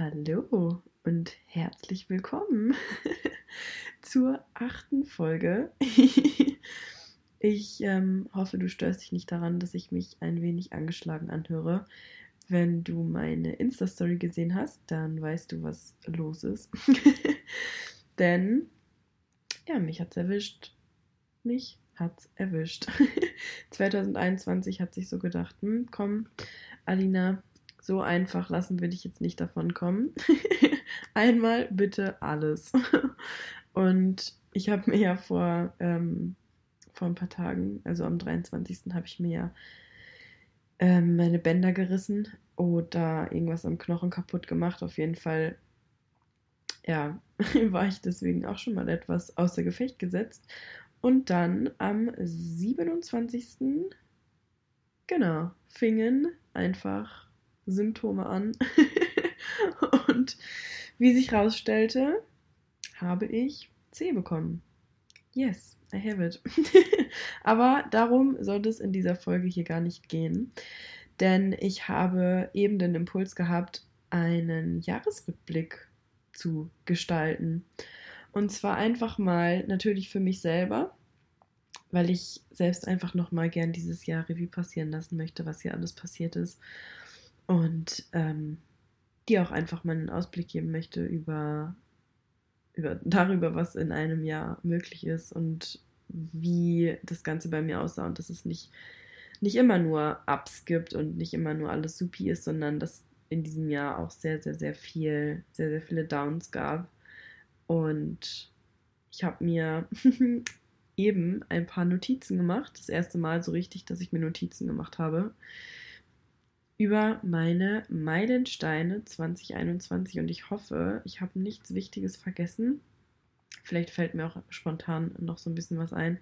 Hallo und herzlich willkommen zur achten Folge. ich ähm, hoffe, du störst dich nicht daran, dass ich mich ein wenig angeschlagen anhöre. Wenn du meine Insta-Story gesehen hast, dann weißt du, was los ist. Denn, ja, mich hat's erwischt. Mich hat's erwischt. 2021 hat sich so gedacht, hm, komm, Alina, so einfach lassen wir dich jetzt nicht davon kommen. Einmal bitte alles. Und ich habe mir ja vor, ähm, vor ein paar Tagen, also am 23. habe ich mir ja ähm, meine Bänder gerissen oder irgendwas am Knochen kaputt gemacht. Auf jeden Fall, ja, war ich deswegen auch schon mal etwas außer Gefecht gesetzt. Und dann am 27. genau, fingen einfach Symptome an. und wie sich herausstellte, habe ich C bekommen. Yes, I have it. Aber darum soll es in dieser Folge hier gar nicht gehen, denn ich habe eben den Impuls gehabt, einen Jahresrückblick zu gestalten. Und zwar einfach mal natürlich für mich selber, weil ich selbst einfach nochmal gern dieses Jahr Revue passieren lassen möchte, was hier alles passiert ist und ähm, dir auch einfach mal einen Ausblick geben möchte über, über darüber, was in einem Jahr möglich ist und wie das Ganze bei mir aussah und dass es nicht, nicht immer nur Ups gibt und nicht immer nur alles supi ist, sondern dass in diesem Jahr auch sehr, sehr, sehr viel, sehr, sehr viele Downs gab. Und ich habe mir eben ein paar Notizen gemacht. Das erste Mal so richtig, dass ich mir Notizen gemacht habe über meine Meilensteine 2021 und ich hoffe, ich habe nichts Wichtiges vergessen. Vielleicht fällt mir auch spontan noch so ein bisschen was ein.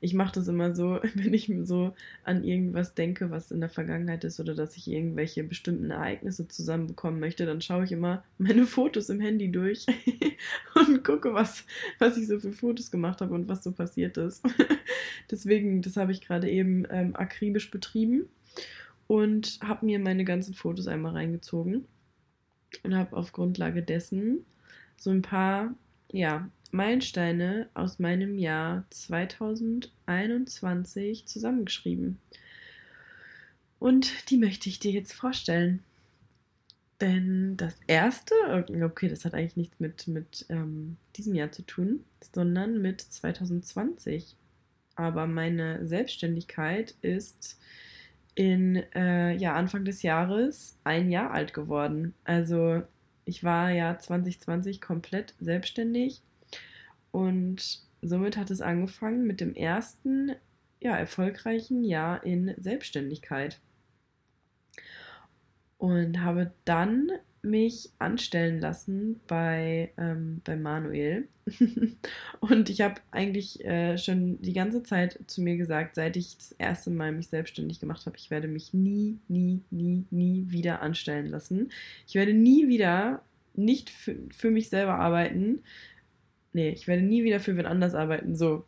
Ich mache das immer so, wenn ich so an irgendwas denke, was in der Vergangenheit ist oder dass ich irgendwelche bestimmten Ereignisse zusammenbekommen möchte, dann schaue ich immer meine Fotos im Handy durch und gucke, was, was ich so für Fotos gemacht habe und was so passiert ist. Deswegen, das habe ich gerade eben ähm, akribisch betrieben und habe mir meine ganzen Fotos einmal reingezogen und habe auf Grundlage dessen so ein paar ja, Meilensteine aus meinem Jahr 2021 zusammengeschrieben. Und die möchte ich dir jetzt vorstellen. Denn das erste, okay, das hat eigentlich nichts mit, mit ähm, diesem Jahr zu tun, sondern mit 2020. Aber meine Selbstständigkeit ist in äh, ja, Anfang des Jahres ein Jahr alt geworden. Also ich war ja 2020 komplett selbstständig und somit hat es angefangen mit dem ersten ja, erfolgreichen Jahr in Selbstständigkeit. Und habe dann mich anstellen lassen bei, ähm, bei Manuel. und ich habe eigentlich äh, schon die ganze Zeit zu mir gesagt, seit ich das erste Mal mich selbstständig gemacht habe, ich werde mich nie, nie, nie, nie wieder anstellen lassen. Ich werde nie wieder nicht für, für mich selber arbeiten. Nee, ich werde nie wieder für wen anders arbeiten. So.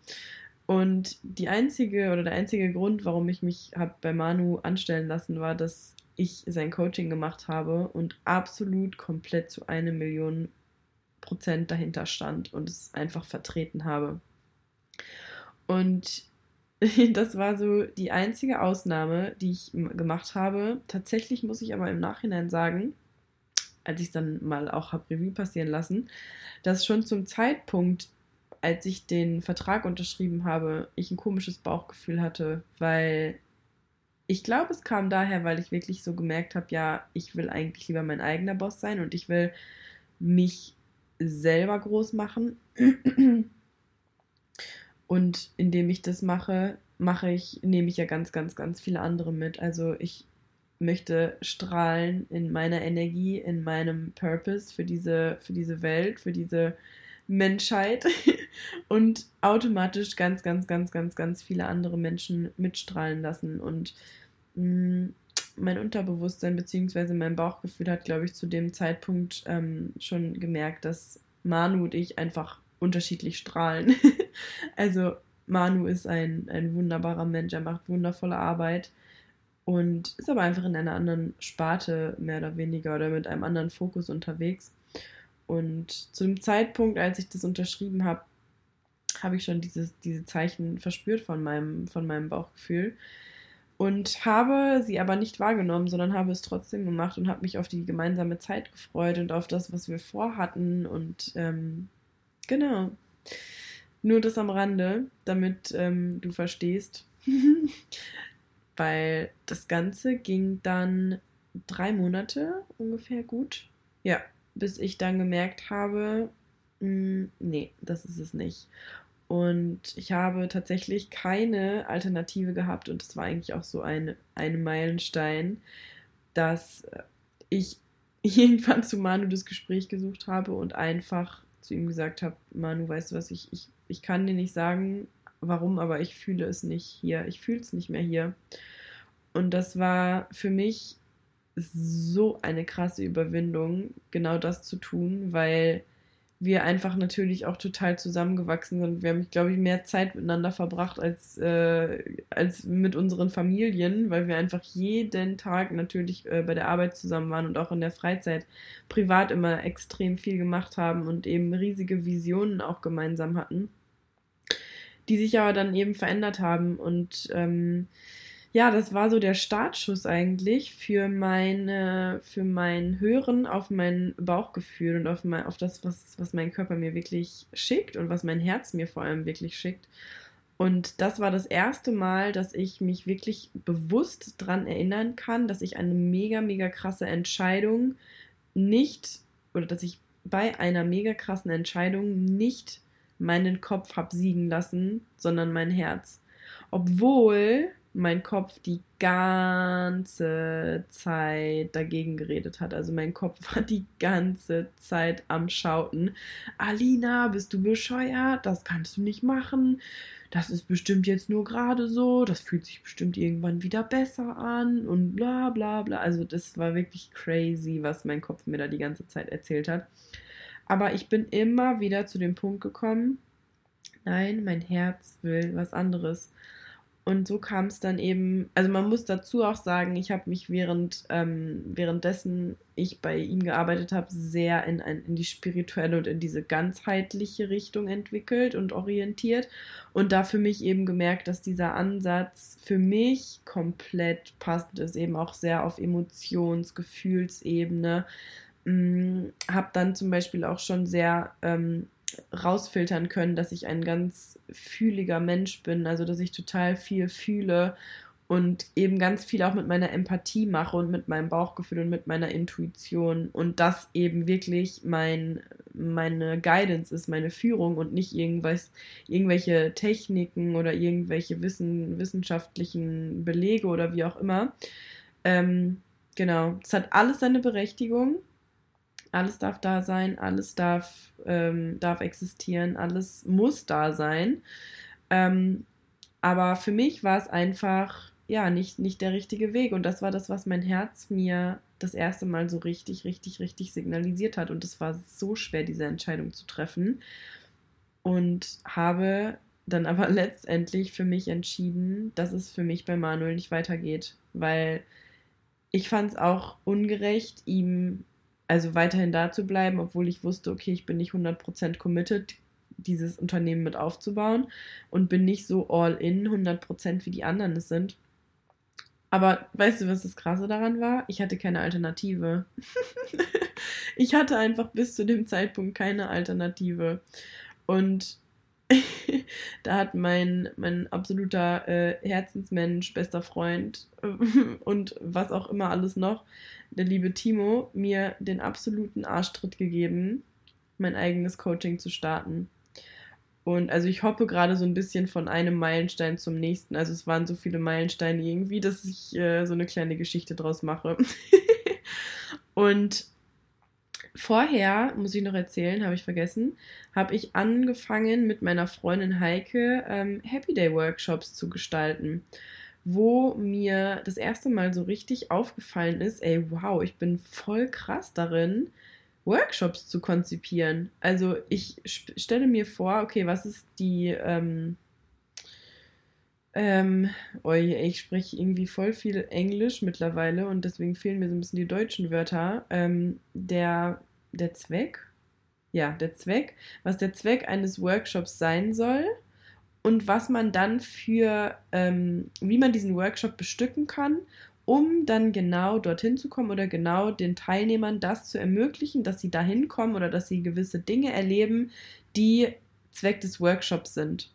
Und die einzige oder der einzige Grund, warum ich mich habe bei Manu anstellen lassen, war, dass ich sein Coaching gemacht habe und absolut komplett zu einer Million Prozent dahinter stand und es einfach vertreten habe. Und das war so die einzige Ausnahme, die ich gemacht habe. Tatsächlich muss ich aber im Nachhinein sagen, als ich es dann mal auch habe Revue passieren lassen, dass schon zum Zeitpunkt, als ich den Vertrag unterschrieben habe, ich ein komisches Bauchgefühl hatte, weil ich glaube, es kam daher, weil ich wirklich so gemerkt habe, ja, ich will eigentlich lieber mein eigener Boss sein und ich will mich selber groß machen. Und indem ich das mache, mache ich, nehme ich ja ganz, ganz, ganz viele andere mit. Also ich möchte strahlen in meiner Energie, in meinem Purpose für diese, für diese Welt, für diese Menschheit und automatisch ganz, ganz, ganz, ganz, ganz viele andere Menschen mitstrahlen lassen. Und mh, mm, mein Unterbewusstsein bzw. mein Bauchgefühl hat, glaube ich, zu dem Zeitpunkt ähm, schon gemerkt, dass Manu und ich einfach unterschiedlich strahlen. also Manu ist ein, ein wunderbarer Mensch, er macht wundervolle Arbeit und ist aber einfach in einer anderen Sparte mehr oder weniger oder mit einem anderen Fokus unterwegs. Und zu dem Zeitpunkt, als ich das unterschrieben habe, habe ich schon dieses, diese Zeichen verspürt von meinem, von meinem Bauchgefühl und habe sie aber nicht wahrgenommen, sondern habe es trotzdem gemacht und habe mich auf die gemeinsame Zeit gefreut und auf das, was wir vorhatten und ähm, genau. Nur das am Rande, damit ähm, du verstehst, weil das Ganze ging dann drei Monate ungefähr gut. Ja, bis ich dann gemerkt habe, mh, hm, nee, das ist es nicht. Und ich habe tatsächlich keine Alternative gehabt und es war eigentlich auch so ein, ein Meilenstein, dass ich irgendwann zu Manu das Gespräch gesucht habe und einfach zu ihm gesagt habe, Manu, weißt du was, ich, ich, ich kann dir nicht sagen, warum, aber ich fühle es nicht hier. Ich fühle es nicht mehr hier. Und das war für mich so eine krasse Überwindung, genau das zu tun, weil wir einfach natürlich auch total zusammengewachsen sind. Wir haben, glaube ich, mehr Zeit miteinander verbracht als, äh, als mit unseren Familien, weil wir einfach jeden Tag natürlich äh, bei der Arbeit zusammen waren und auch in der Freizeit privat immer extrem viel gemacht haben und eben riesige Visionen auch gemeinsam hatten, die sich aber dann eben verändert haben und ähm, ja, das war so der Startschuss eigentlich für meine, für mein Hören auf mein Bauchgefühl und auf, mein, auf das, was, was mein Körper mir wirklich schickt und was mein Herz mir vor allem wirklich schickt. Und das war das erste Mal, dass ich mich wirklich bewusst daran erinnern kann, dass ich eine mega, mega krasse Entscheidung nicht, oder dass ich bei einer mega krassen Entscheidung nicht meinen Kopf habe siegen lassen, sondern mein Herz. Obwohl mein Kopf die ganze Zeit dagegen geredet hat. Also mein Kopf war die ganze Zeit am Schauten. Alina, bist du bescheuert? Das kannst du nicht machen. Das ist bestimmt jetzt nur gerade so. Das fühlt sich bestimmt irgendwann wieder besser an und bla bla bla. Also das war wirklich crazy, was mein Kopf mir da die ganze Zeit erzählt hat. Aber ich bin immer wieder zu dem Punkt gekommen, nein, mein Herz will was anderes. Und so kam es dann eben, also man muss dazu auch sagen, ich habe mich während, ähm, währenddessen ich bei ihm gearbeitet habe, sehr in, in die spirituelle und in diese ganzheitliche Richtung entwickelt und orientiert. Und da für mich eben gemerkt, dass dieser Ansatz für mich komplett passend ist, eben auch sehr auf Emotions-, Gefühlsebene. Hm, habe dann zum Beispiel auch schon sehr ähm, rausfiltern können, dass ich ein ganz fühliger Mensch bin, also dass ich total viel fühle und eben ganz viel auch mit meiner Empathie mache und mit meinem Bauchgefühl und mit meiner Intuition und das eben wirklich mein, meine Guidance ist, meine Führung und nicht irgendwas, irgendwelche Techniken oder irgendwelche Wissen, wissenschaftlichen Belege oder wie auch immer. Ähm, genau, es hat alles seine Berechtigung alles darf da sein, alles darf, ähm, darf existieren, alles muss da sein. Ähm, aber für mich war es einfach, ja, nicht, nicht der richtige Weg. Und das war das, was mein Herz mir das erste Mal so richtig, richtig, richtig signalisiert hat. Und es war so schwer, diese Entscheidung zu treffen. Und habe dann aber letztendlich für mich entschieden, dass es für mich bei Manuel nicht weitergeht. Weil ich fand es auch ungerecht, ihm also weiterhin da zu bleiben, obwohl ich wusste, okay, ich bin nicht 100% committed, dieses Unternehmen mit aufzubauen und bin nicht so all in 100% wie die anderen es sind. Aber weißt du, was das Krasse daran war? Ich hatte keine Alternative. ich hatte einfach bis zu dem Zeitpunkt keine Alternative. Und da hat mein, mein absoluter äh, Herzensmensch, bester Freund und was auch immer alles noch, der liebe Timo, mir den absoluten Arschtritt gegeben, mein eigenes Coaching zu starten. Und also ich hoppe gerade so ein bisschen von einem Meilenstein zum nächsten. Also es waren so viele Meilensteine irgendwie, dass ich äh, so eine kleine Geschichte draus mache. und vorher, muss ich noch erzählen, habe ich vergessen, habe ich angefangen mit meiner Freundin Heike ähm, Happy Day Workshops zu gestalten, wo mir das erste Mal so richtig aufgefallen ist, ey, wow, ich bin voll krass darin, Workshops zu konzipieren. Also ich stelle mir vor, okay, was ist die, ähm, Ähm, oh, ich spreche irgendwie voll viel Englisch mittlerweile und deswegen fehlen mir so ein bisschen die deutschen Wörter. Ähm, der, der Zweck, ja, der Zweck, was der Zweck eines Workshops sein soll und was man dann für, ähm, wie man diesen Workshop bestücken kann, um dann genau dorthin zu kommen oder genau den Teilnehmern das zu ermöglichen, dass sie dahin kommen oder dass sie gewisse Dinge erleben, die Zweck des Workshops sind.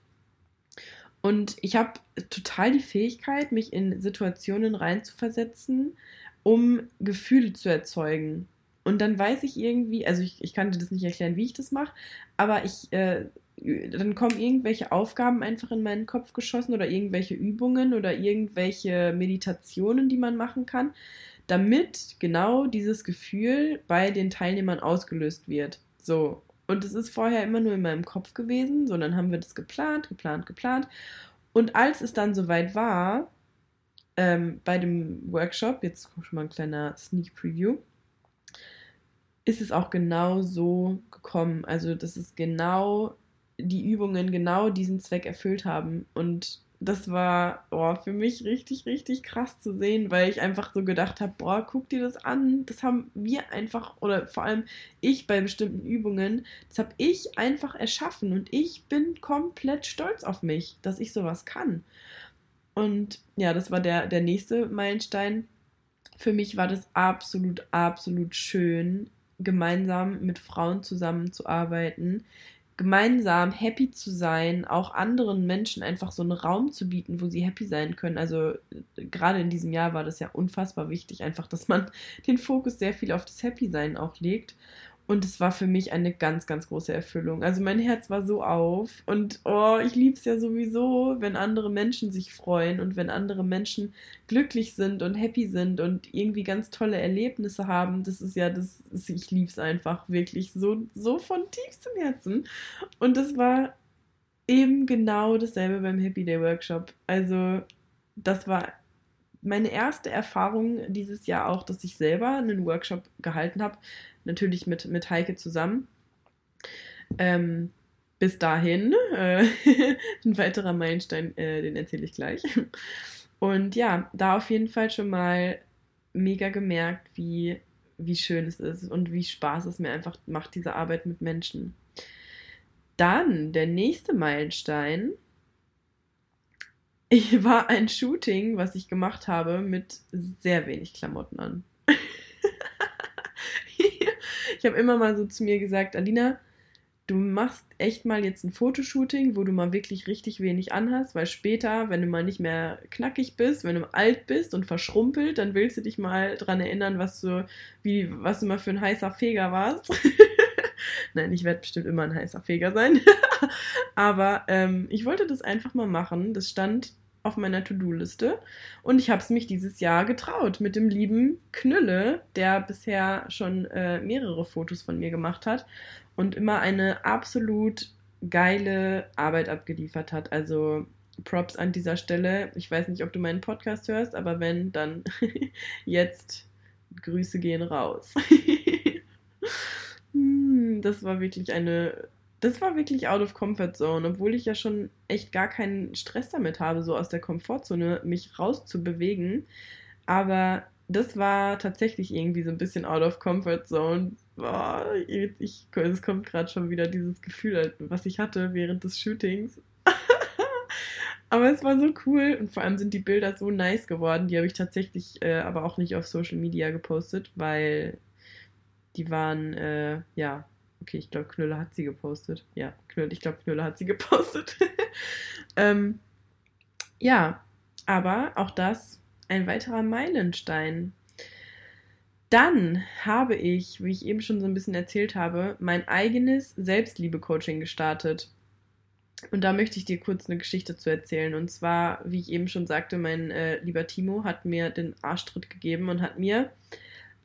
Und ich habe total die Fähigkeit, mich in Situationen reinzuversetzen, um Gefühle zu erzeugen. Und dann weiß ich irgendwie, also ich, ich kann dir das nicht erklären, wie ich das mache, aber ich, äh, dann kommen irgendwelche Aufgaben einfach in meinen Kopf geschossen oder irgendwelche Übungen oder irgendwelche Meditationen, die man machen kann, damit genau dieses Gefühl bei den Teilnehmern ausgelöst wird. So, und es ist vorher immer nur in meinem Kopf gewesen, sondern haben wir das geplant, geplant, geplant. Und als es dann soweit war, ähm, bei dem Workshop, jetzt schon mal ein kleiner Sneak Preview, ist es auch genau so gekommen. Also, dass es genau die Übungen genau diesen Zweck erfüllt haben. Und das war oh, für mich richtig, richtig krass zu sehen, weil ich einfach so gedacht habe, boah, guck dir das an. Das haben wir einfach, oder vor allem ich bei bestimmten Übungen, das habe ich einfach erschaffen und ich bin komplett stolz auf mich, dass ich sowas kann. Und ja, das war der, der nächste Meilenstein. Für mich war das absolut, absolut schön, gemeinsam mit Frauen zusammenzuarbeiten, gemeinsam happy zu sein, auch anderen Menschen einfach so einen Raum zu bieten, wo sie happy sein können. Also gerade in diesem Jahr war das ja unfassbar wichtig, einfach, dass man den Fokus sehr viel auf das Happy Sein auch legt. Und es war für mich eine ganz, ganz große Erfüllung. Also mein Herz war so auf. Und oh, ich liebe es ja sowieso, wenn andere Menschen sich freuen und wenn andere Menschen glücklich sind und happy sind und irgendwie ganz tolle Erlebnisse haben. Das ist ja, das ich liebe es einfach wirklich so, so von tiefstem Herzen. Und das war eben genau dasselbe beim Happy Day Workshop. Also das war meine erste Erfahrung dieses Jahr auch, dass ich selber einen Workshop gehalten habe natürlich mit, mit Heike zusammen. Ähm, bis dahin, äh, ein weiterer Meilenstein, äh, den erzähle ich gleich. Und ja, da auf jeden Fall schon mal mega gemerkt, wie, wie schön es ist und wie Spaß es mir einfach macht, diese Arbeit mit Menschen. Dann der nächste Meilenstein. Ich war ein Shooting, was ich gemacht habe, mit sehr wenig Klamotten an. Ich habe immer mal so zu mir gesagt, Alina, du machst echt mal jetzt ein Fotoshooting, wo du mal wirklich richtig wenig anhast, weil später, wenn du mal nicht mehr knackig bist, wenn du alt bist und verschrumpelt, dann willst du dich mal dran erinnern, was du, wie, was du mal für ein heißer Feger warst. Nein, ich werde bestimmt immer ein heißer Feger sein. Aber ähm, ich wollte das einfach mal machen. Das stand auf meiner To-Do-Liste. Und ich habe es mich dieses Jahr getraut mit dem lieben Knülle, der bisher schon äh, mehrere Fotos von mir gemacht hat und immer eine absolut geile Arbeit abgeliefert hat. Also Props an dieser Stelle. Ich weiß nicht, ob du meinen Podcast hörst, aber wenn, dann jetzt Grüße gehen raus. Hm, das war wirklich eine das war wirklich out of comfort zone, obwohl ich ja schon echt gar keinen Stress damit habe, so aus der Komfortzone mich rauszubewegen. Aber das war tatsächlich irgendwie so ein bisschen out of comfort zone. Boah, ich, es kommt gerade schon wieder dieses Gefühl, was ich hatte während des Shootings. aber es war so cool und vor allem sind die Bilder so nice geworden. Die habe ich tatsächlich äh, aber auch nicht auf Social Media gepostet, weil die waren, äh, ja, Okay, ich glaube, Knüller hat sie gepostet. Ja, Knüller, ich glaube, Knüller hat sie gepostet. ähm, ja, aber auch das ein weiterer Meilenstein. Dann habe ich, wie ich eben schon so ein bisschen erzählt habe, mein eigenes Selbstliebe-Coaching gestartet. Und da möchte ich dir kurz eine Geschichte zu erzählen. Und zwar, wie ich eben schon sagte, mein äh, lieber Timo hat mir den Arschtritt gegeben und hat mir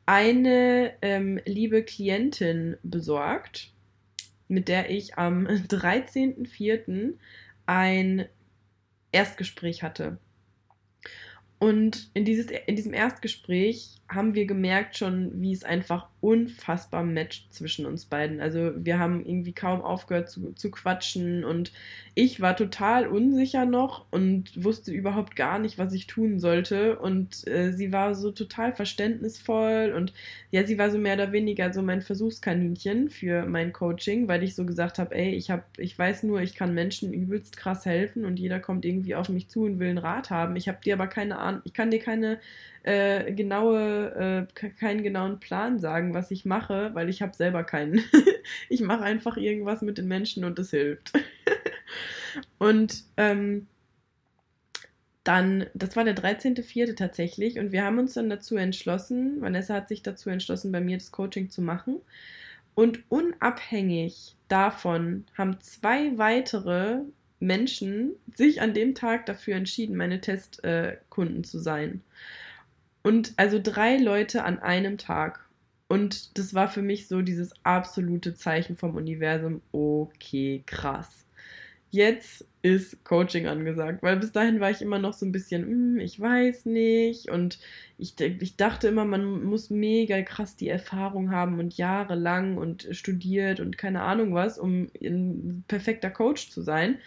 eine ähm, liebe Klientin besorgt, mit der ich am 13.04. ein Erstgespräch hatte. Und in, dieses, in diesem Erstgespräch haben wir gemerkt schon, wie es einfach unfassbar Match zwischen uns beiden. Also wir haben irgendwie kaum aufgehört zu, zu quatschen und ich war total unsicher noch und wusste überhaupt gar nicht, was ich tun sollte. Und äh, sie war so total verständnisvoll und ja, sie war so mehr oder weniger so mein Versuchskaninchen für mein Coaching, weil ich so gesagt habe, ey, ich habe, ich weiß nur, ich kann Menschen übelst krass helfen und jeder kommt irgendwie auf mich zu und will einen Rat haben. Ich habe dir aber keine Ahnung, ich kann dir keine äh, genaue, äh, keinen genauen Plan sagen, was ich mache, weil ich habe selber keinen. ich mache einfach irgendwas mit den Menschen und es hilft. und ähm, dann, das war der 13.04. tatsächlich und wir haben uns dann dazu entschlossen, Vanessa hat sich dazu entschlossen, bei mir das Coaching zu machen. Und unabhängig davon haben zwei weitere Menschen sich an dem Tag dafür entschieden, meine Testkunden äh, zu sein. Und also drei Leute an einem Tag. Und das war für mich so dieses absolute Zeichen vom Universum. Okay, krass. Jetzt ist Coaching angesagt, weil bis dahin war ich immer noch so ein bisschen, hm, ich weiß nicht. Und ich, ich dachte immer, man muss mega krass die Erfahrung haben und jahrelang und studiert und keine Ahnung was, um ein perfekter Coach zu sein.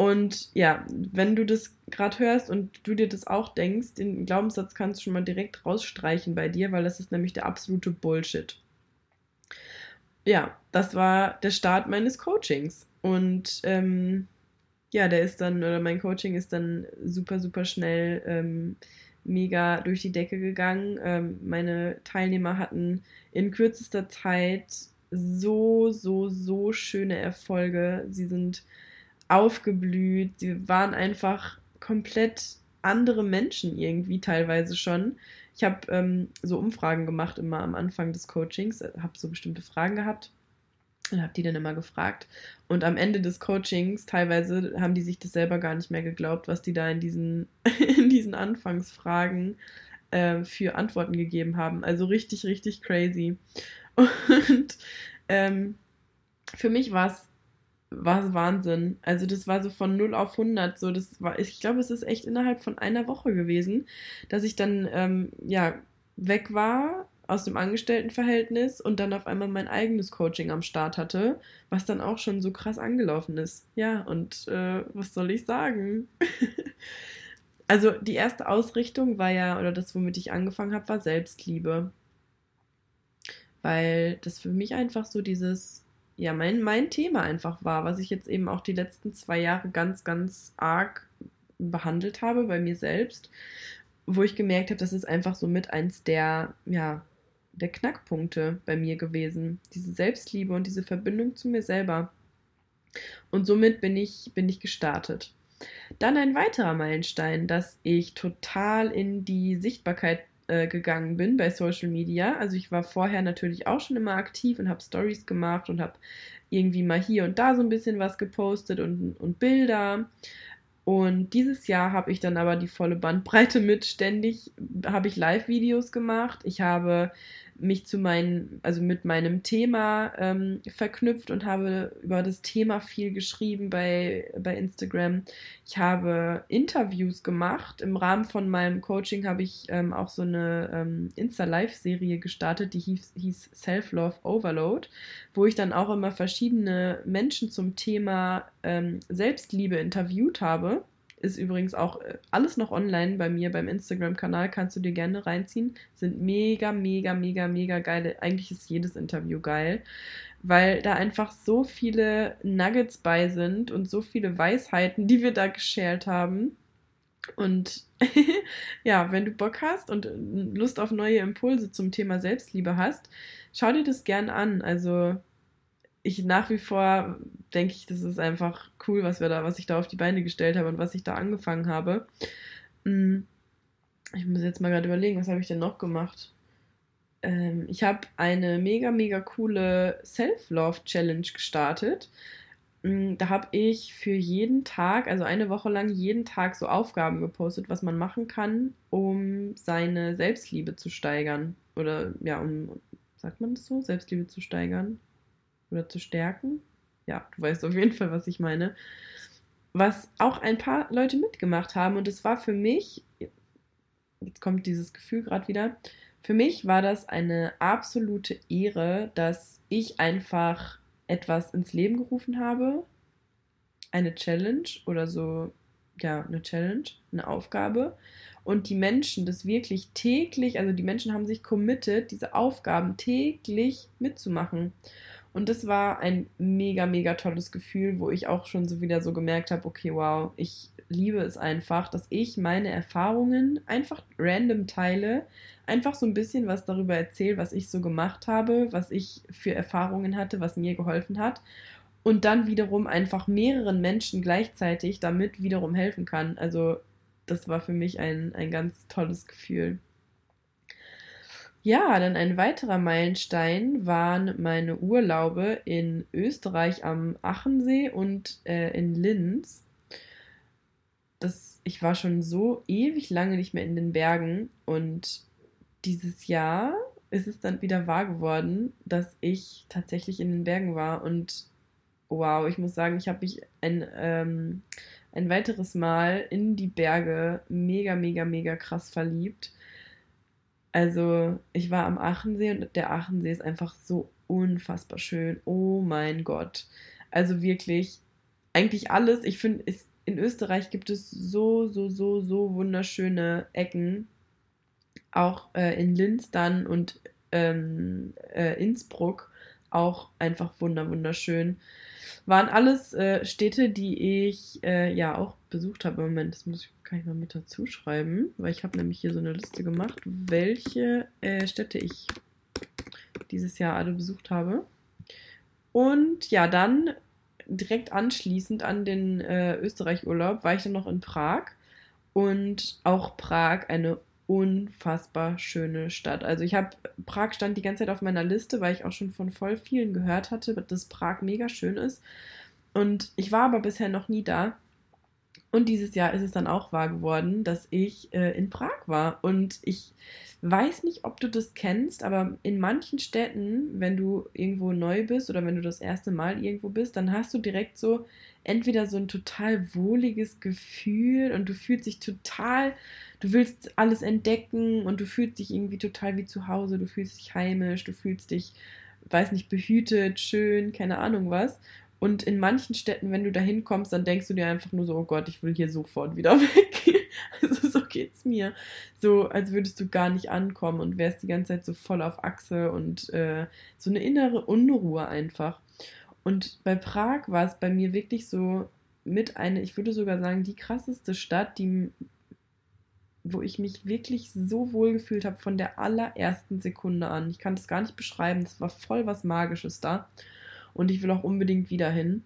Und ja, wenn du das gerade hörst und du dir das auch denkst, den Glaubenssatz kannst du schon mal direkt rausstreichen bei dir, weil das ist nämlich der absolute Bullshit. Ja, das war der Start meines Coachings. Und ähm, ja, der ist dann, oder mein Coaching ist dann super, super schnell ähm, mega durch die Decke gegangen. Ähm, meine Teilnehmer hatten in kürzester Zeit so, so, so schöne Erfolge. Sie sind aufgeblüht. Sie waren einfach komplett andere Menschen irgendwie teilweise schon. Ich habe ähm, so Umfragen gemacht immer am Anfang des Coachings, äh, habe so bestimmte Fragen gehabt und habe die dann immer gefragt. Und am Ende des Coachings teilweise haben die sich das selber gar nicht mehr geglaubt, was die da in diesen, in diesen Anfangsfragen äh, für Antworten gegeben haben. Also richtig, richtig crazy. Und ähm, für mich war es war Wahnsinn. Also das war so von 0 auf 100. So, das war, ich glaube, es ist echt innerhalb von einer Woche gewesen, dass ich dann ähm, ja weg war aus dem Angestelltenverhältnis und dann auf einmal mein eigenes Coaching am Start hatte, was dann auch schon so krass angelaufen ist. Ja, und äh, was soll ich sagen? also die erste Ausrichtung war ja, oder das, womit ich angefangen habe, war Selbstliebe. Weil das für mich einfach so dieses ja, mein, mein Thema einfach war, was ich jetzt eben auch die letzten zwei Jahre ganz, ganz arg behandelt habe bei mir selbst, wo ich gemerkt habe, das ist einfach so mit eins der, ja, der Knackpunkte bei mir gewesen. Diese Selbstliebe und diese Verbindung zu mir selber. Und somit bin ich, bin ich gestartet. Dann ein weiterer Meilenstein, dass ich total in die Sichtbarkeit äh, gegangen bin bei Social Media. Also ich war vorher natürlich auch schon immer aktiv und habe Stories gemacht und habe irgendwie mal hier und da so ein bisschen was gepostet und, und Bilder. Und dieses Jahr habe ich dann aber die volle Bandbreite mit. Ständig habe ich Live-Videos gemacht. Ich habe mich zu meinen, also mit meinem Thema ähm, verknüpft und habe über das Thema viel geschrieben bei, bei Instagram. Ich habe Interviews gemacht. Im Rahmen von meinem Coaching habe ich ähm, auch so eine ähm, Insta-Live-Serie gestartet, die hieß, hieß Self-Love Overload, wo ich dann auch immer verschiedene Menschen zum Thema ähm, Selbstliebe interviewt habe. Ist übrigens auch äh, alles noch online bei mir beim Instagram-Kanal. Kannst du dir gerne reinziehen. Sind mega, mega, mega, mega geil. Eigentlich ist jedes Interview geil, weil da einfach so viele Nuggets bei sind und so viele Weisheiten, die wir da geshared haben. Und ja, wenn du Bock hast und Lust auf neue Impulse zum Thema Selbstliebe hast, schau dir das gern an. Also ich nach wie vor denke ich, das ist einfach cool, was wir da, was ich da auf die Beine gestellt habe und was ich da angefangen habe. Mm, ich muss jetzt mal gerade überlegen, was habe ich denn noch gemacht? Ähm, ich habe eine mega, mega coole Self-Love-Challenge gestartet. Mm, da habe ich für jeden Tag, also eine Woche lang, jeden Tag so Aufgaben gepostet, was man machen kann, um seine Selbstliebe zu steigern. Oder ja, um, sagt man das so, Selbstliebe zu steigern? Oder zu stärken. Ja, du weißt auf jeden Fall, was ich meine. Was auch ein paar Leute mitgemacht haben und es war für mich, jetzt kommt dieses Gefühl gerade wieder, für mich war das eine absolute Ehre, dass ich einfach etwas ins Leben gerufen habe, eine Challenge oder so, ja, eine Challenge, eine Aufgabe. Und die Menschen das wirklich täglich, also die Menschen haben sich committed, diese Aufgaben täglich mitzumachen. Und das war ein mega, mega tolles Gefühl, wo ich auch schon so wieder so gemerkt habe, okay, wow, ich liebe es einfach, dass ich meine Erfahrungen einfach random teile, einfach so ein bisschen was darüber erzähle, was ich so gemacht habe, was ich für Erfahrungen hatte, was mir geholfen hat und dann wiederum einfach mehreren Menschen gleichzeitig damit wiederum helfen kann. Also das war für mich ein, ein ganz tolles Gefühl. Ja, dann ein weiterer Meilenstein waren meine Urlaube in Österreich am Achensee und äh, in Linz. Das, ich war schon so ewig lange nicht mehr in den Bergen und dieses Jahr ist es dann wieder wahr geworden, dass ich tatsächlich in den Bergen war und wow, ich muss sagen, ich habe mich ein, ähm, ein weiteres Mal in die Berge mega, mega, mega krass verliebt. Also, ich war am Achensee und der Achensee ist einfach so unfassbar schön. Oh mein Gott. Also wirklich, eigentlich alles. Ich finde, in Österreich gibt es so, so, so, so wunderschöne Ecken. Auch äh, in Linz dann und ähm, äh, Innsbruck auch einfach wunder, wunderschön. Waren alles äh, Städte, die ich äh, ja auch besucht habe. Moment, das muss ich, kann ich mal mit dazu schreiben, weil ich habe nämlich hier so eine Liste gemacht, welche äh, Städte ich dieses Jahr alle besucht habe. Und ja, dann direkt anschließend an den äh, Österreich-Urlaub war ich dann noch in Prag. Und auch Prag, eine unfassbar schöne Stadt. Also ich habe, Prag stand die ganze Zeit auf meiner Liste, weil ich auch schon von voll vielen gehört hatte, dass Prag mega schön ist. Und ich war aber bisher noch nie da. Und dieses Jahr ist es dann auch wahr geworden, dass ich äh, in Prag war. Und ich weiß nicht, ob du das kennst, aber in manchen Städten, wenn du irgendwo neu bist oder wenn du das erste Mal irgendwo bist, dann hast du direkt so entweder so ein total wohliges Gefühl und du fühlst dich total, du willst alles entdecken und du fühlst dich irgendwie total wie zu Hause, du fühlst dich heimisch, du fühlst dich, weiß nicht, behütet, schön, keine Ahnung was. Und in manchen Städten, wenn du da hinkommst, dann denkst du dir einfach nur so, oh Gott, ich will hier sofort wieder weg. also so geht's mir. So, als würdest du gar nicht ankommen und wärst die ganze Zeit so voll auf Achse und äh, so eine innere Unruhe einfach. Und bei Prag war es bei mir wirklich so mit eine, ich würde sogar sagen, die krasseste Stadt, die, wo ich mich wirklich so wohl gefühlt habe von der allerersten Sekunde an. Ich kann das gar nicht beschreiben. Es war voll was Magisches da. Und ich will auch unbedingt wieder hin,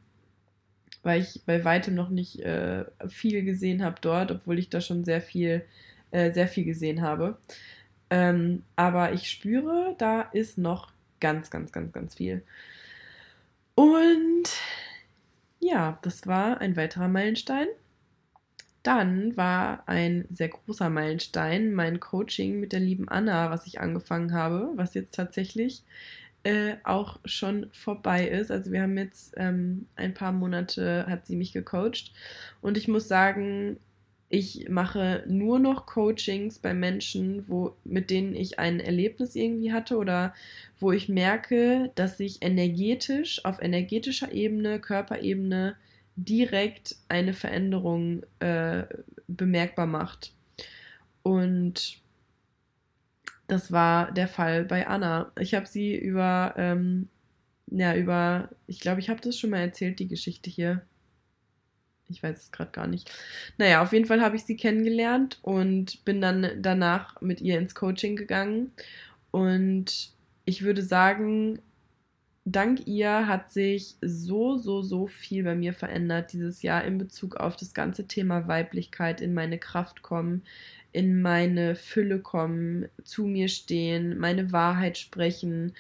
weil ich bei weitem noch nicht äh, viel gesehen habe dort, obwohl ich da schon sehr viel, äh, sehr viel gesehen habe. Ähm, aber ich spüre, da ist noch ganz, ganz, ganz, ganz viel. Und ja, das war ein weiterer Meilenstein. Dann war ein sehr großer Meilenstein mein Coaching mit der lieben Anna, was ich angefangen habe, was jetzt tatsächlich äh, auch schon vorbei ist. Also wir haben jetzt ähm, ein paar Monate, hat sie mich gecoacht und ich muss sagen, ich mache nur noch Coachings bei Menschen, wo, mit denen ich ein Erlebnis irgendwie hatte oder wo ich merke, dass sich energetisch, auf energetischer Ebene, Körperebene direkt eine Veränderung äh, bemerkbar macht. Und das war der Fall bei Anna. Ich habe sie über, ähm, ja, über, ich glaube, ich habe das schon mal erzählt, die Geschichte hier. Ich weiß es gerade gar nicht. Naja, auf jeden Fall habe ich sie kennengelernt und bin dann danach mit ihr ins Coaching gegangen. Und ich würde sagen, dank ihr hat sich so, so, so viel bei mir verändert dieses Jahr in Bezug auf das ganze Thema Weiblichkeit, in meine Kraft kommen, in meine Fülle kommen, zu mir stehen, meine Wahrheit sprechen,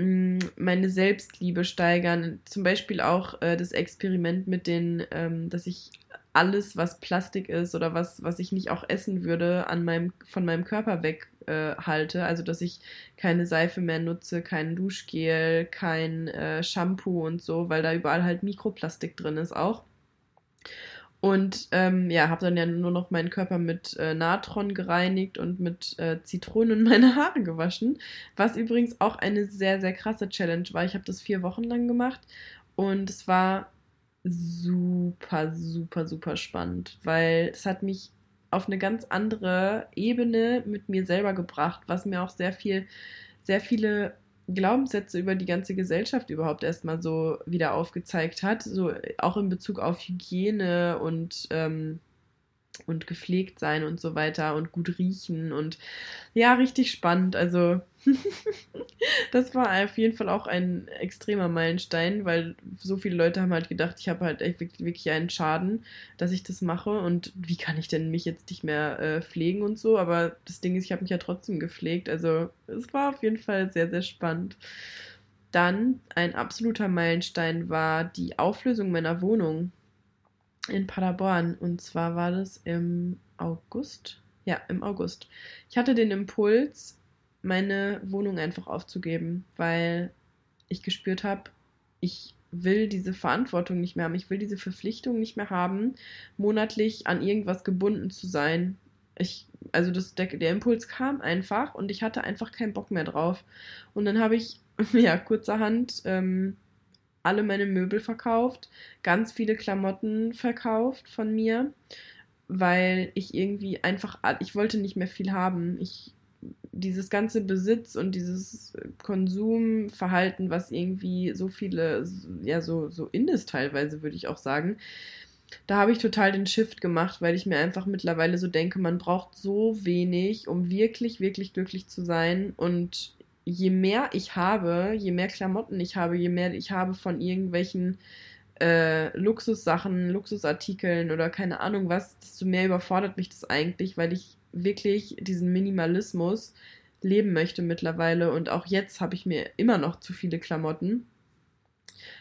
Mm, meine Selbstliebe steigern. Zum Beispiel auch äh, das Experiment mit den, ähm, dass ich alles, was Plastik ist oder was, was ich nicht auch essen würde, an meinem, von meinem Körper weghalte. Äh, also dass ich keine Seife mehr nutze, kein Duschgel, kein äh, Shampoo und so, weil da überall halt Mikroplastik drin ist auch. Und ähm, ja, habe dann ja nur noch meinen Körper mit äh, Natron gereinigt und mit äh, Zitronen meine Haare gewaschen. Was übrigens auch eine sehr, sehr krasse Challenge war. Ich habe das vier Wochen lang gemacht und es war super, super, super spannend, weil es hat mich auf eine ganz andere Ebene mit mir selber gebracht, was mir auch sehr viel, sehr viele Glaubenssätze über die ganze Gesellschaft überhaupt erstmal so wieder aufgezeigt hat, so auch in Bezug auf Hygiene und ähm, und gepflegt sein und so weiter und gut riechen und ja, richtig spannend. Also das war auf jeden Fall auch ein extremer Meilenstein, weil so viele Leute haben halt gedacht, ich habe halt echt wirklich einen Schaden, dass ich das mache und wie kann ich denn mich jetzt nicht mehr äh, pflegen und so. Aber das Ding ist, ich habe mich ja trotzdem gepflegt. Also es war auf jeden Fall sehr, sehr spannend. Dann ein absoluter Meilenstein war die Auflösung meiner Wohnung in Paderborn. Und zwar war das im August. Ja, im August. Ich hatte den Impuls, meine Wohnung einfach aufzugeben, weil ich gespürt habe, ich will diese Verantwortung nicht mehr haben. Ich will diese Verpflichtung nicht mehr haben, monatlich an irgendwas gebunden zu sein. Ich, also das, der, der Impuls kam einfach und ich hatte einfach keinen Bock mehr drauf. Und dann habe ich, ja, kurzerhand ähm, alle meine Möbel verkauft, ganz viele Klamotten verkauft von mir, weil ich irgendwie einfach, ich wollte nicht mehr viel haben. Ich, dieses ganze Besitz und dieses Konsumverhalten, was irgendwie so viele, ja, so, so in ist teilweise, würde ich auch sagen, da habe ich total den Shift gemacht, weil ich mir einfach mittlerweile so denke, man braucht so wenig, um wirklich, wirklich glücklich zu sein. Und je mehr ich habe, je mehr Klamotten ich habe, je mehr ich habe von irgendwelchen äh, Luxussachen, Luxusartikeln oder keine Ahnung was, desto mehr überfordert mich das eigentlich, weil ich wirklich diesen Minimalismus leben möchte mittlerweile und auch jetzt habe ich mir immer noch zu viele Klamotten.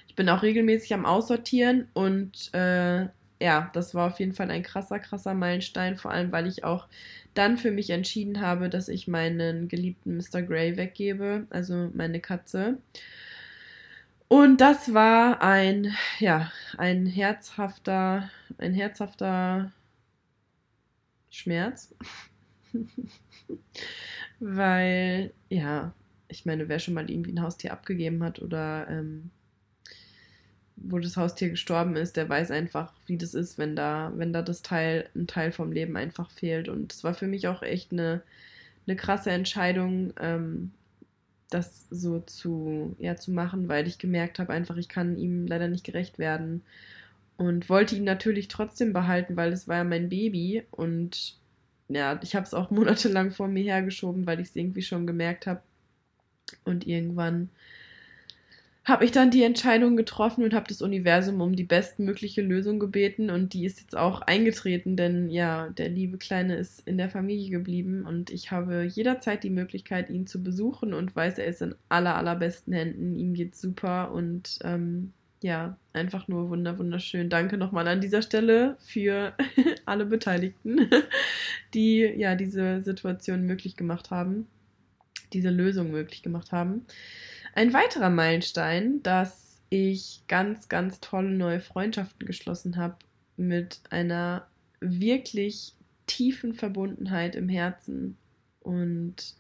Ich bin auch regelmäßig am Aussortieren und äh, ja, das war auf jeden Fall ein krasser, krasser Meilenstein, vor allem weil ich auch dann für mich entschieden habe, dass ich meinen geliebten Mr. Grey weggebe, also meine Katze. Und das war ein, ja, ein herzhafter, ein herzhafter Schmerz. Weil, ja, ich meine, wer schon mal irgendwie ein Haustier abgegeben hat oder ähm, wo das Haustier gestorben ist, der weiß einfach, wie das ist, wenn da, wenn da das Teil, ein Teil vom Leben einfach fehlt. Und es war für mich auch echt eine, eine krasse Entscheidung, ähm, das so zu, ja, zu machen, weil ich gemerkt habe, einfach, ich kann ihm leider nicht gerecht werden. Und wollte ihn natürlich trotzdem behalten, weil es war ja mein Baby. Und ja, ich habe es auch monatelang vor mir hergeschoben, weil ich es irgendwie schon gemerkt habe. Und irgendwann habe ich dann die Entscheidung getroffen und habe das Universum um die bestmögliche Lösung gebeten und die ist jetzt auch eingetreten, denn ja, der liebe Kleine ist in der Familie geblieben und ich habe jederzeit die Möglichkeit, ihn zu besuchen und weiß, er ist in aller, allerbesten Händen, ihm geht's super und ähm, ja, einfach nur wunder, wunderschön. Danke nochmal an dieser Stelle für alle Beteiligten, die ja diese Situation möglich gemacht haben, diese Lösung möglich gemacht haben. Ein weiterer Meilenstein, dass ich ganz, ganz tolle neue Freundschaften geschlossen habe mit einer wirklich tiefen Verbundenheit im Herzen. Und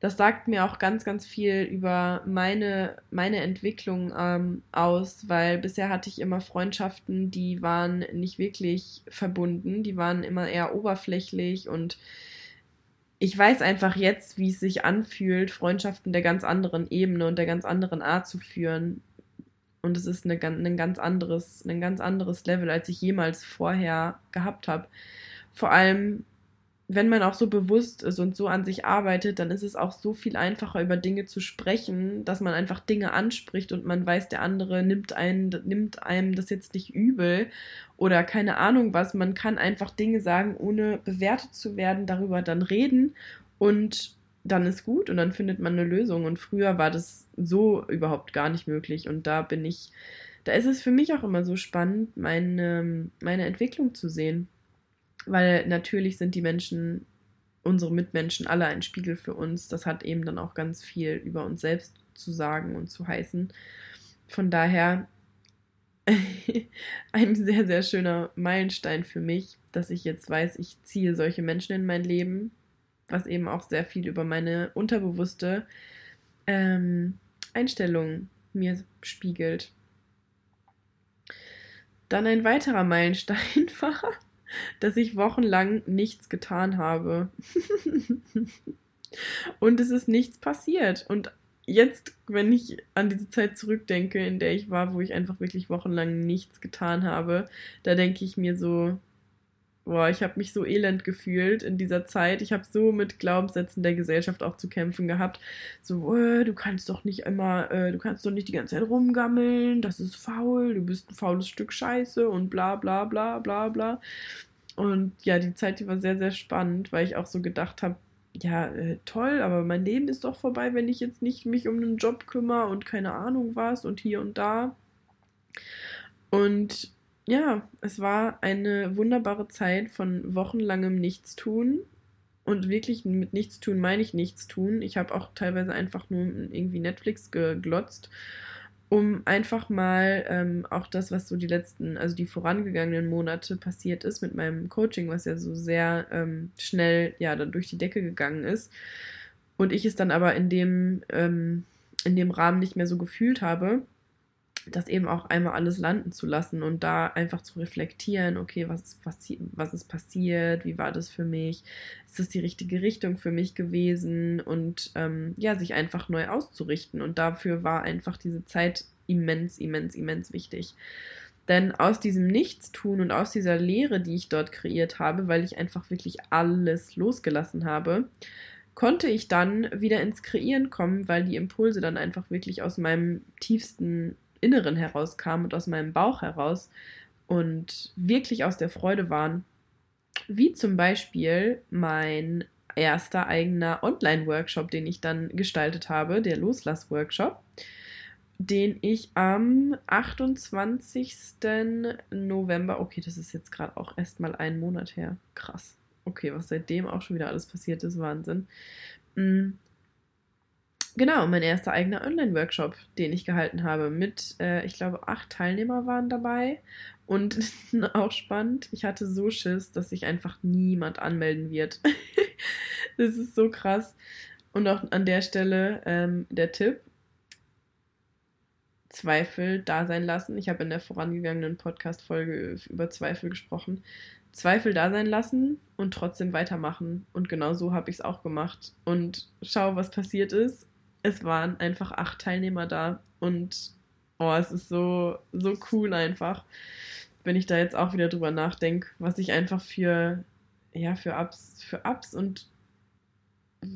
das sagt mir auch ganz, ganz viel über meine, meine Entwicklung ähm, aus, weil bisher hatte ich immer Freundschaften, die waren nicht wirklich verbunden, die waren immer eher oberflächlich und ich weiß einfach jetzt, wie es sich anfühlt, Freundschaften der ganz anderen Ebene und der ganz anderen Art zu führen. Und es ist eine, ein, ganz anderes, ein ganz anderes Level, als ich jemals vorher gehabt habe. Vor allem, wenn man auch so bewusst ist und so an sich arbeitet, dann ist es auch so viel einfacher, über Dinge zu sprechen, dass man einfach Dinge anspricht und man weiß, der andere nimmt, einen, nimmt einem das jetzt nicht übel oder keine Ahnung was. Man kann einfach Dinge sagen, ohne bewertet zu werden, darüber dann reden und dann ist gut und dann findet man eine Lösung. Und früher war das so überhaupt gar nicht möglich. Und da bin ich, da ist es für mich auch immer so spannend, meine, meine Entwicklung zu sehen weil natürlich sind die Menschen, unsere Mitmenschen, alle ein Spiegel für uns. Das hat eben dann auch ganz viel über uns selbst zu sagen und zu heißen. Von daher ein sehr, sehr schöner Meilenstein für mich, dass ich jetzt weiß, ich ziehe solche Menschen in mein Leben, was eben auch sehr viel über meine unterbewusste ähm, Einstellung mir spiegelt. Dann ein weiterer Meilenstein war, dass ich wochenlang nichts getan habe. und es ist nichts passiert. Und jetzt, wenn ich an diese Zeit zurückdenke, in der ich war, wo ich einfach wirklich wochenlang nichts getan habe, da denke ich mir so, boah, ich habe mich so elend gefühlt in dieser Zeit. Ich habe so mit Glaubenssätzen der Gesellschaft auch zu kämpfen gehabt. So, äh, du kannst doch nicht immer, äh, du kannst doch nicht die ganze Zeit rumgammeln, das ist faul, du bist ein faules Stück Scheiße und bla bla bla bla bla. Und ja, die Zeit, die war sehr, sehr spannend, weil ich auch so gedacht habe, ja, äh, toll, aber mein Leben ist doch vorbei, wenn ich jetzt nicht mich um einen Job kümmere und keine Ahnung was und hier und da. Und ja, es war eine wunderbare Zeit von wochenlangem Nichtstun. Und wirklich mit Nichtstun meine ich Nichtstun. Ich habe auch teilweise einfach nur irgendwie Netflix geglotzt, um einfach mal ähm, auch das, was so die letzten, also die vorangegangenen Monate passiert ist mit meinem Coaching, was ja so sehr ähm, schnell ja dann durch die Decke gegangen ist. Und ich es dann aber in dem, ähm, in dem Rahmen nicht mehr so gefühlt habe das eben auch einmal alles landen zu lassen und da einfach zu reflektieren, okay, was ist, passi was ist passiert, wie war das für mich, ist das die richtige Richtung für mich gewesen und ähm, ja, sich einfach neu auszurichten. Und dafür war einfach diese Zeit immens, immens, immens wichtig. Denn aus diesem Nichtstun und aus dieser Lehre, die ich dort kreiert habe, weil ich einfach wirklich alles losgelassen habe, konnte ich dann wieder ins Kreieren kommen, weil die Impulse dann einfach wirklich aus meinem tiefsten Inneren herauskam und aus meinem Bauch heraus und wirklich aus der Freude waren. Wie zum Beispiel mein erster eigener Online-Workshop, den ich dann gestaltet habe, der Loslass-Workshop, den ich am 28. November, okay, das ist jetzt gerade auch erst mal einen Monat her, krass. Okay, was seitdem auch schon wieder alles passiert ist, Wahnsinn. Genau, mein erster eigener Online-Workshop, den ich gehalten habe. Mit, äh, ich glaube, acht Teilnehmer waren dabei. Und auch spannend, ich hatte so Schiss, dass sich einfach niemand anmelden wird. das ist so krass. Und auch an der Stelle ähm, der Tipp: Zweifel da sein lassen. Ich habe in der vorangegangenen Podcast-Folge über Zweifel gesprochen. Zweifel da sein lassen und trotzdem weitermachen. Und genau so habe ich es auch gemacht. Und schau, was passiert ist es waren einfach acht Teilnehmer da und oh, es ist so, so cool einfach, wenn ich da jetzt auch wieder drüber nachdenke, was ich einfach für, ja, für Ups, für Ups und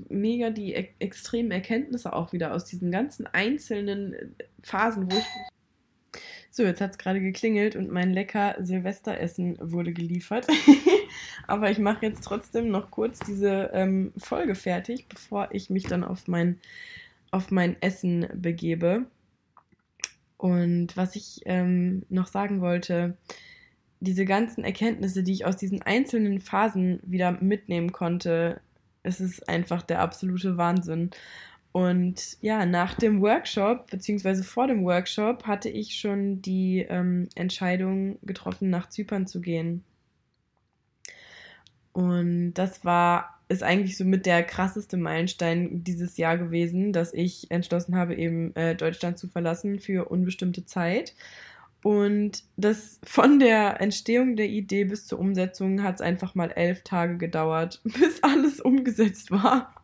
mega die e extremen Erkenntnisse auch wieder aus diesen ganzen einzelnen Phasen, wo ich. So, jetzt hat es gerade geklingelt und mein lecker Silvesteressen wurde geliefert. Aber ich mache jetzt trotzdem noch kurz diese ähm, Folge fertig, bevor ich mich dann auf mein auf mein Essen begebe. Und was ich ähm, noch sagen wollte, diese ganzen Erkenntnisse, die ich aus diesen einzelnen Phasen wieder mitnehmen konnte, es ist einfach der absolute Wahnsinn. Und ja, nach dem Workshop, beziehungsweise vor dem Workshop, hatte ich schon die ähm, Entscheidung getroffen, nach Zypern zu gehen. Und das war ist eigentlich so mit der krasseste Meilenstein dieses Jahr gewesen, dass ich entschlossen habe, eben äh, Deutschland zu verlassen für unbestimmte Zeit. Und das von der Entstehung der Idee bis zur Umsetzung hat es einfach mal elf Tage gedauert, bis alles umgesetzt war.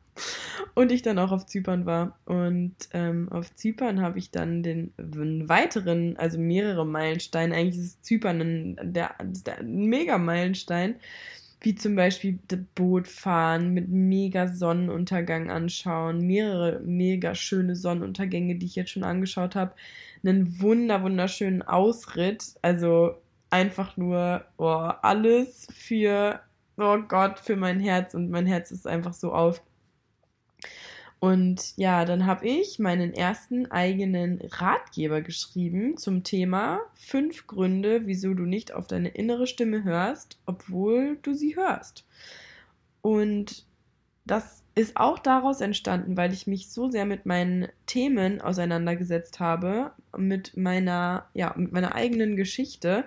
Und ich dann auch auf Zypern war. Und ähm, auf Zypern habe ich dann den weiteren, also mehrere Meilensteine, eigentlich ist Zypern ein, der, der, ein Mega-Meilenstein, wie zum Beispiel Boot fahren, mit mega Sonnenuntergang anschauen, mehrere mega schöne Sonnenuntergänge, die ich jetzt schon angeschaut habe, einen wunder wunderschönen Ausritt, also einfach nur oh, alles für oh Gott, für mein Herz und mein Herz ist einfach so auf und ja, dann habe ich meinen ersten eigenen Ratgeber geschrieben zum Thema fünf Gründe, wieso du nicht auf deine innere Stimme hörst, obwohl du sie hörst. Und das ist auch daraus entstanden, weil ich mich so sehr mit meinen Themen auseinandergesetzt habe, mit meiner, ja, mit meiner eigenen Geschichte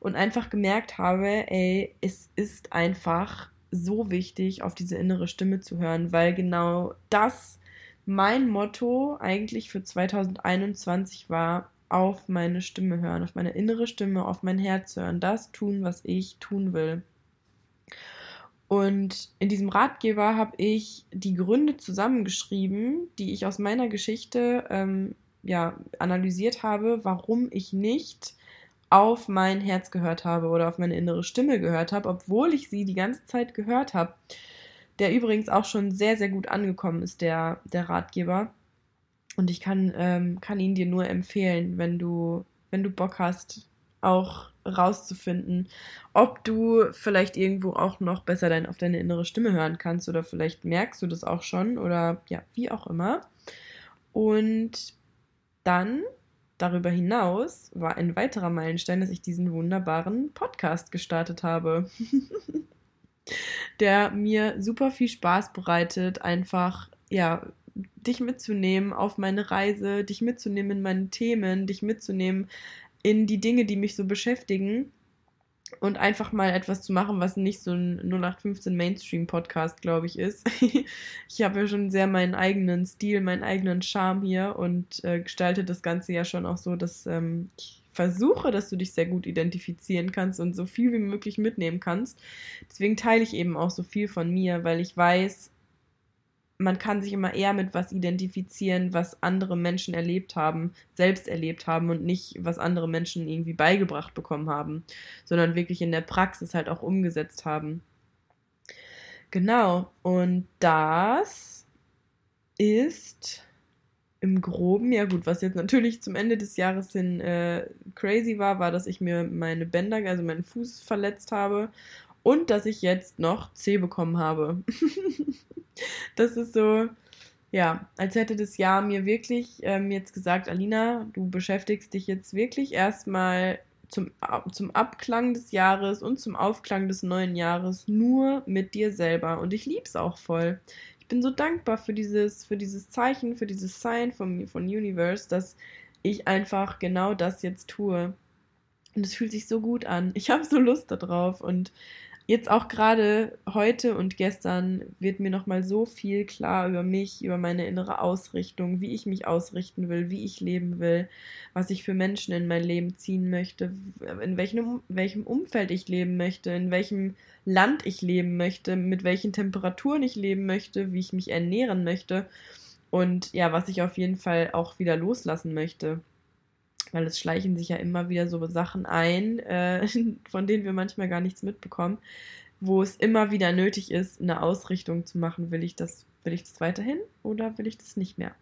und einfach gemerkt habe, ey, es ist einfach so wichtig, auf diese innere Stimme zu hören, weil genau das mein Motto eigentlich für 2021 war, auf meine Stimme hören, auf meine innere Stimme, auf mein Herz hören, das tun, was ich tun will. Und in diesem Ratgeber habe ich die Gründe zusammengeschrieben, die ich aus meiner Geschichte ähm, ja, analysiert habe, warum ich nicht auf mein Herz gehört habe oder auf meine innere Stimme gehört habe, obwohl ich sie die ganze Zeit gehört habe. Der übrigens auch schon sehr, sehr gut angekommen ist, der, der Ratgeber. Und ich kann, ähm, kann ihn dir nur empfehlen, wenn du, wenn du Bock hast, auch rauszufinden, ob du vielleicht irgendwo auch noch besser dein, auf deine innere Stimme hören kannst oder vielleicht merkst du das auch schon oder ja, wie auch immer. Und dann darüber hinaus war ein weiterer Meilenstein, dass ich diesen wunderbaren Podcast gestartet habe. der mir super viel Spaß bereitet, einfach ja, dich mitzunehmen auf meine Reise, dich mitzunehmen in meine Themen, dich mitzunehmen in die Dinge, die mich so beschäftigen und einfach mal etwas zu machen, was nicht so ein 0815 Mainstream-Podcast, glaube ich, ist. ich habe ja schon sehr meinen eigenen Stil, meinen eigenen Charme hier und äh, gestalte das Ganze ja schon auch so, dass ähm, ich versuche, dass du dich sehr gut identifizieren kannst und so viel wie möglich mitnehmen kannst. Deswegen teile ich eben auch so viel von mir, weil ich weiß, man kann sich immer eher mit was identifizieren, was andere Menschen erlebt haben, selbst erlebt haben und nicht, was andere Menschen irgendwie beigebracht bekommen haben, sondern wirklich in der Praxis halt auch umgesetzt haben. Genau, und das ist im Groben, ja gut, was jetzt natürlich zum Ende des Jahres hin äh, crazy war, war, dass ich mir meine Bänder, also meinen Fuß verletzt habe und dass ich jetzt noch C bekommen habe. das ist so, ja, als hätte das Jahr mir wirklich ähm, jetzt gesagt, Alina, du beschäftigst dich jetzt wirklich erstmal zum, zum Abklang des Jahres und zum Aufklang des neuen Jahres nur mit dir selber. Und ich liebe es auch voll. Ich bin so dankbar für dieses, für dieses Zeichen, für dieses Sign von, von Universe, dass ich einfach genau das jetzt tue. Und es fühlt sich so gut an. Ich habe so Lust darauf und jetzt auch gerade heute und gestern wird mir nochmal so viel klar über mich, über meine innere Ausrichtung, wie ich mich ausrichten will, wie ich leben will, was ich für Menschen in mein Leben ziehen möchte, in welchem, welchem Umfeld ich leben möchte, in welchem Land ich leben möchte, mit welchen Temperaturen ich leben möchte, wie ich mich ernähren möchte und ja, was ich auf jeden Fall auch wieder loslassen möchte weil es schleichen sich ja immer wieder so Sachen ein, äh, von denen wir manchmal gar nichts mitbekommen, wo es immer wieder nötig ist, eine Ausrichtung zu machen. Will ich das, will ich das weiterhin oder will ich das nicht mehr?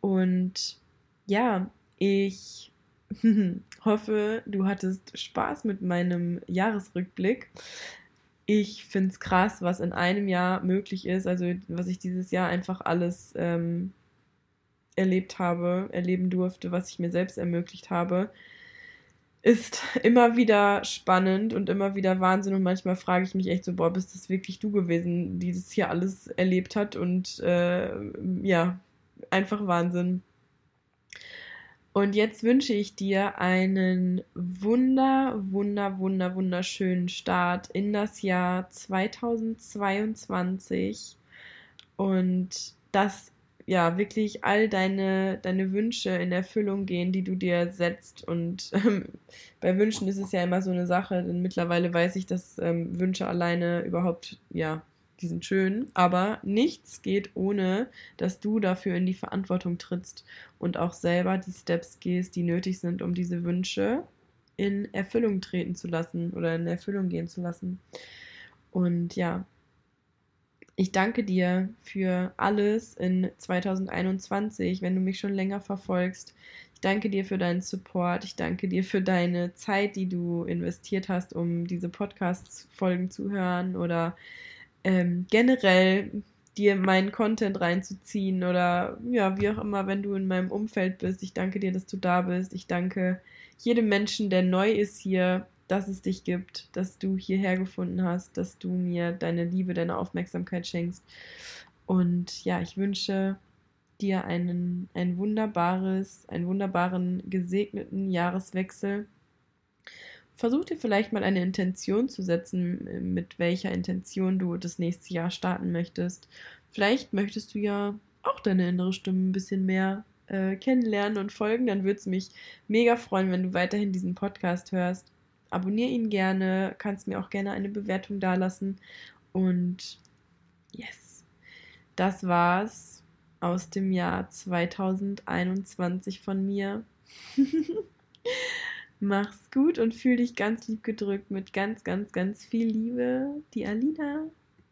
Und ja, ich hoffe, du hattest Spaß mit meinem Jahresrückblick. Ich finde es krass, was in einem Jahr möglich ist. Also, was ich dieses Jahr einfach alles ähm, erlebt habe, erleben durfte, was ich mir selbst ermöglicht habe, ist immer wieder spannend und immer wieder Wahnsinn. Und manchmal frage ich mich echt so, boah, bist das wirklich du gewesen, die das hier alles erlebt hat? Und äh, ja, einfach Wahnsinn. Und jetzt wünsche ich dir einen wunder, wunder, wunder, wunderschönen Start in das Jahr 2022 und dass ja, wirklich all deine, deine Wünsche in Erfüllung gehen, die du dir setzt. Und ähm, bei Wünschen ist es ja immer so eine Sache, denn mittlerweile weiß ich, dass ähm, Wünsche alleine überhaupt, ja, die sind schön, aber nichts geht ohne, dass du dafür in die Verantwortung trittst und auch selber die Steps gehst, die nötig sind, um diese Wünsche in Erfüllung treten zu lassen oder in Erfüllung gehen zu lassen. Und ja, ich danke dir für alles in 2021, wenn du mich schon länger verfolgst. Ich danke dir für deinen Support. Ich danke dir für deine Zeit, die du investiert hast, um diese Podcast-Folgen zu hören oder ähm, generell dir meinen Content reinzuziehen oder ja, wie auch immer, wenn du in meinem Umfeld bist. Ich danke dir, dass du da bist. Ich danke jedem Menschen, der neu ist hier, dass es dich gibt, dass du hierher gefunden hast, dass du mir deine Liebe, deine Aufmerksamkeit schenkst. Und ja, ich wünsche dir einen, ein wunderbares, einen wunderbaren, gesegneten Jahreswechsel. Versuch dir vielleicht mal eine Intention zu setzen, mit welcher Intention du das nächste Jahr starten möchtest. Vielleicht möchtest du ja auch deine innere Stimme ein bisschen mehr äh, kennenlernen und folgen. Dann würde es mich mega freuen, wenn du weiterhin diesen Podcast hörst. Abonniere ihn gerne, kannst mir auch gerne eine Bewertung dalassen. Und yes, das war's aus dem Jahr 2021 von mir. Mach's gut und fühl dich ganz lieb gedrückt mit ganz, ganz, ganz viel Liebe. Die Alina.